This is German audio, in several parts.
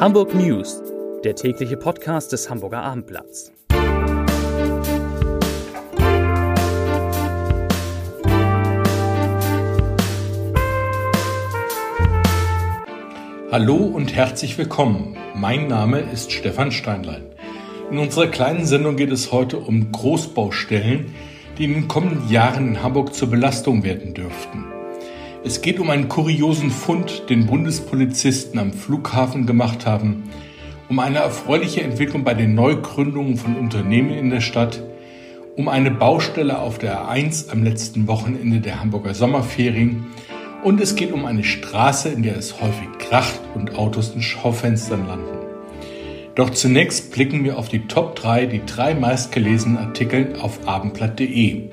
Hamburg News, der tägliche Podcast des Hamburger Abendblatts. Hallo und herzlich willkommen. Mein Name ist Stefan Steinlein. In unserer kleinen Sendung geht es heute um Großbaustellen, die in den kommenden Jahren in Hamburg zur Belastung werden dürften. Es geht um einen kuriosen Fund, den Bundespolizisten am Flughafen gemacht haben, um eine erfreuliche Entwicklung bei den Neugründungen von Unternehmen in der Stadt, um eine Baustelle auf der A1 am letzten Wochenende der Hamburger Sommerferien und es geht um eine Straße, in der es häufig kracht und Autos in Schaufenstern landen. Doch zunächst blicken wir auf die Top 3, die drei meistgelesenen Artikel auf abendblatt.de.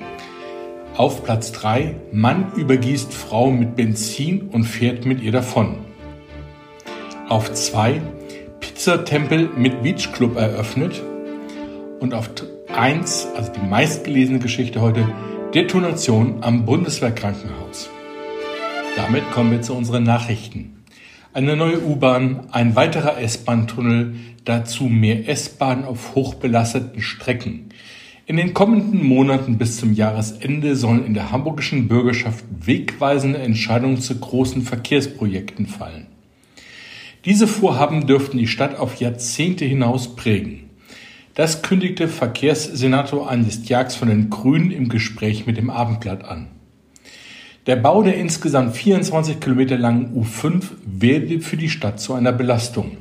Auf Platz 3 Mann übergießt Frau mit Benzin und fährt mit ihr davon. Auf 2 Pizzatempel mit Beachclub eröffnet. Und auf 1, also die meistgelesene Geschichte heute, Detonation am Bundeswehrkrankenhaus. Damit kommen wir zu unseren Nachrichten. Eine neue U-Bahn, ein weiterer S-Bahn-Tunnel, dazu mehr S-Bahn auf hochbelasteten Strecken. In den kommenden Monaten bis zum Jahresende sollen in der hamburgischen Bürgerschaft wegweisende Entscheidungen zu großen Verkehrsprojekten fallen. Diese Vorhaben dürften die Stadt auf Jahrzehnte hinaus prägen. Das kündigte Verkehrssenator Andi Jax von den Grünen im Gespräch mit dem Abendblatt an. Der Bau der insgesamt 24 Kilometer langen U5 werde für die Stadt zu einer Belastung.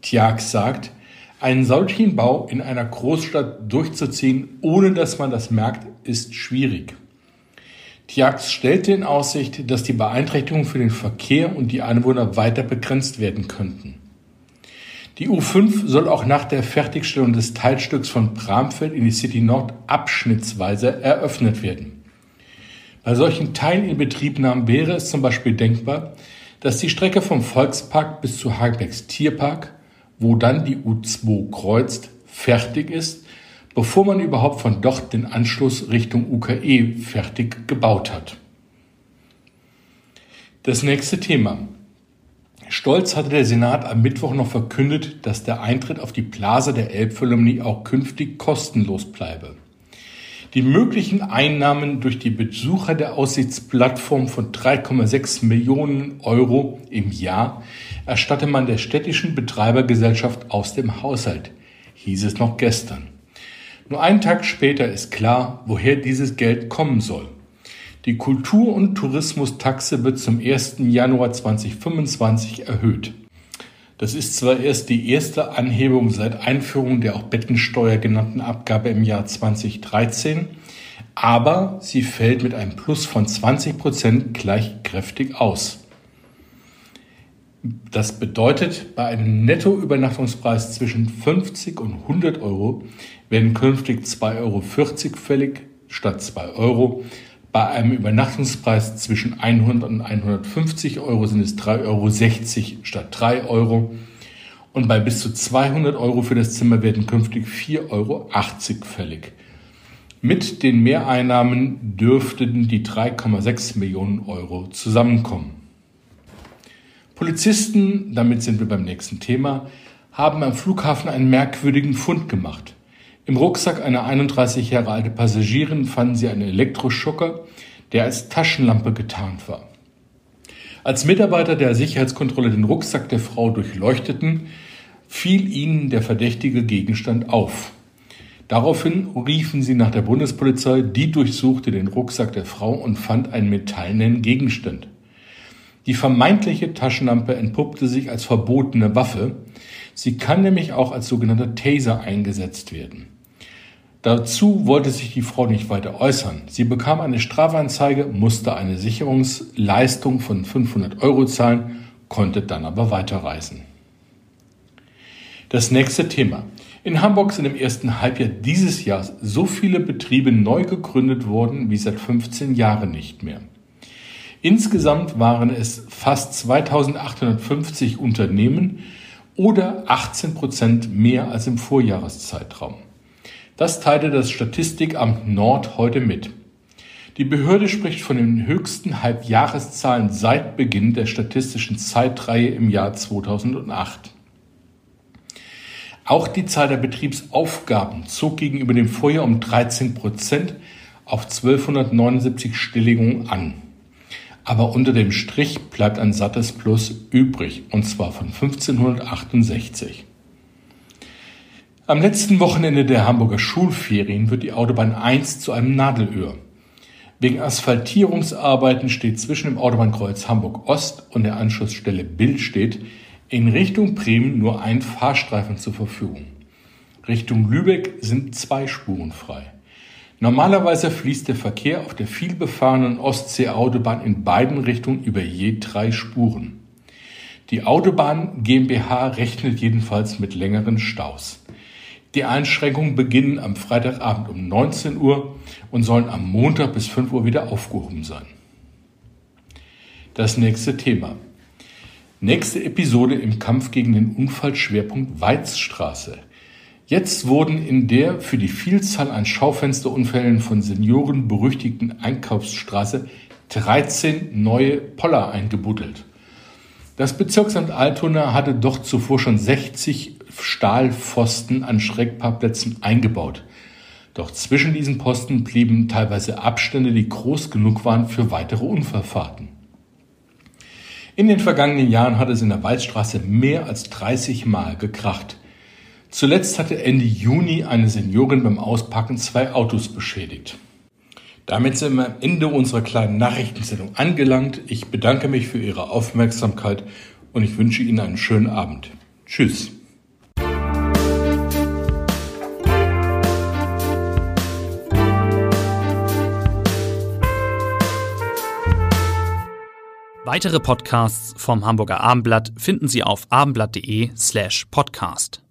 Tjax sagt, einen solchen Bau in einer Großstadt durchzuziehen, ohne dass man das merkt, ist schwierig. Tjax stellte in Aussicht, dass die Beeinträchtigungen für den Verkehr und die Einwohner weiter begrenzt werden könnten. Die U5 soll auch nach der Fertigstellung des Teilstücks von Bramfeld in die City Nord abschnittsweise eröffnet werden. Bei solchen Teilinbetriebnahmen wäre es zum Beispiel denkbar, dass die Strecke vom Volkspark bis zu Hagebecks Tierpark wo dann die U2 kreuzt, fertig ist, bevor man überhaupt von dort den Anschluss Richtung UKE fertig gebaut hat. Das nächste Thema. Stolz hatte der Senat am Mittwoch noch verkündet, dass der Eintritt auf die Plaza der Elbphilharmonie auch künftig kostenlos bleibe. Die möglichen Einnahmen durch die Besucher der Aussichtsplattform von 3,6 Millionen Euro im Jahr erstatte man der städtischen Betreibergesellschaft aus dem Haushalt, hieß es noch gestern. Nur einen Tag später ist klar, woher dieses Geld kommen soll. Die Kultur- und Tourismustaxe wird zum 1. Januar 2025 erhöht. Das ist zwar erst die erste Anhebung seit Einführung der auch Bettensteuer genannten Abgabe im Jahr 2013, aber sie fällt mit einem Plus von 20 Prozent gleich kräftig aus. Das bedeutet, bei einem Nettoübernachtungspreis zwischen 50 und 100 Euro werden künftig 2,40 Euro fällig statt 2 Euro. Bei einem Übernachtungspreis zwischen 100 und 150 Euro sind es 3,60 Euro statt 3 Euro. Und bei bis zu 200 Euro für das Zimmer werden künftig 4,80 Euro fällig. Mit den Mehreinnahmen dürften die 3,6 Millionen Euro zusammenkommen. Polizisten, damit sind wir beim nächsten Thema, haben am Flughafen einen merkwürdigen Fund gemacht. Im Rucksack einer 31 Jahre alte Passagierin fanden sie einen Elektroschocker, der als Taschenlampe getarnt war. Als Mitarbeiter der Sicherheitskontrolle den Rucksack der Frau durchleuchteten, fiel ihnen der verdächtige Gegenstand auf. Daraufhin riefen sie nach der Bundespolizei, die durchsuchte den Rucksack der Frau und fand einen metallenen Gegenstand. Die vermeintliche Taschenlampe entpuppte sich als verbotene Waffe. Sie kann nämlich auch als sogenannter Taser eingesetzt werden. Dazu wollte sich die Frau nicht weiter äußern. Sie bekam eine Strafanzeige, musste eine Sicherungsleistung von 500 Euro zahlen, konnte dann aber weiterreisen. Das nächste Thema. In Hamburg sind im ersten Halbjahr dieses Jahres so viele Betriebe neu gegründet worden wie seit 15 Jahren nicht mehr. Insgesamt waren es fast 2850 Unternehmen oder 18 Prozent mehr als im Vorjahreszeitraum. Das teilte das Statistikamt Nord heute mit. Die Behörde spricht von den höchsten Halbjahreszahlen seit Beginn der statistischen Zeitreihe im Jahr 2008. Auch die Zahl der Betriebsaufgaben zog gegenüber dem Vorjahr um 13 Prozent auf 1279 Stilllegungen an. Aber unter dem Strich bleibt ein sattes Plus übrig, und zwar von 1568. Am letzten Wochenende der Hamburger Schulferien wird die Autobahn 1 zu einem Nadelöhr. Wegen Asphaltierungsarbeiten steht zwischen dem Autobahnkreuz Hamburg Ost und der Anschlussstelle Billstedt in Richtung Bremen nur ein Fahrstreifen zur Verfügung. Richtung Lübeck sind zwei Spuren frei. Normalerweise fließt der Verkehr auf der vielbefahrenen Ostsee-Autobahn in beiden Richtungen über je drei Spuren. Die Autobahn GmbH rechnet jedenfalls mit längeren Staus. Die Einschränkungen beginnen am Freitagabend um 19 Uhr und sollen am Montag bis 5 Uhr wieder aufgehoben sein. Das nächste Thema. Nächste Episode im Kampf gegen den Unfallschwerpunkt Weizstraße. Jetzt wurden in der für die Vielzahl an Schaufensterunfällen von Senioren berüchtigten Einkaufsstraße 13 neue Poller eingebuddelt. Das Bezirksamt Altona hatte doch zuvor schon 60 Stahlpfosten an Schreckparkplätzen eingebaut. Doch zwischen diesen Posten blieben teilweise Abstände, die groß genug waren für weitere Unfallfahrten. In den vergangenen Jahren hat es in der Waldstraße mehr als 30 Mal gekracht. Zuletzt hatte Ende Juni eine Seniorin beim Auspacken zwei Autos beschädigt. Damit sind wir am Ende unserer kleinen Nachrichtensendung angelangt. Ich bedanke mich für Ihre Aufmerksamkeit und ich wünsche Ihnen einen schönen Abend. Tschüss. Weitere Podcasts vom Hamburger Abendblatt finden Sie auf abendblatt.de slash podcast.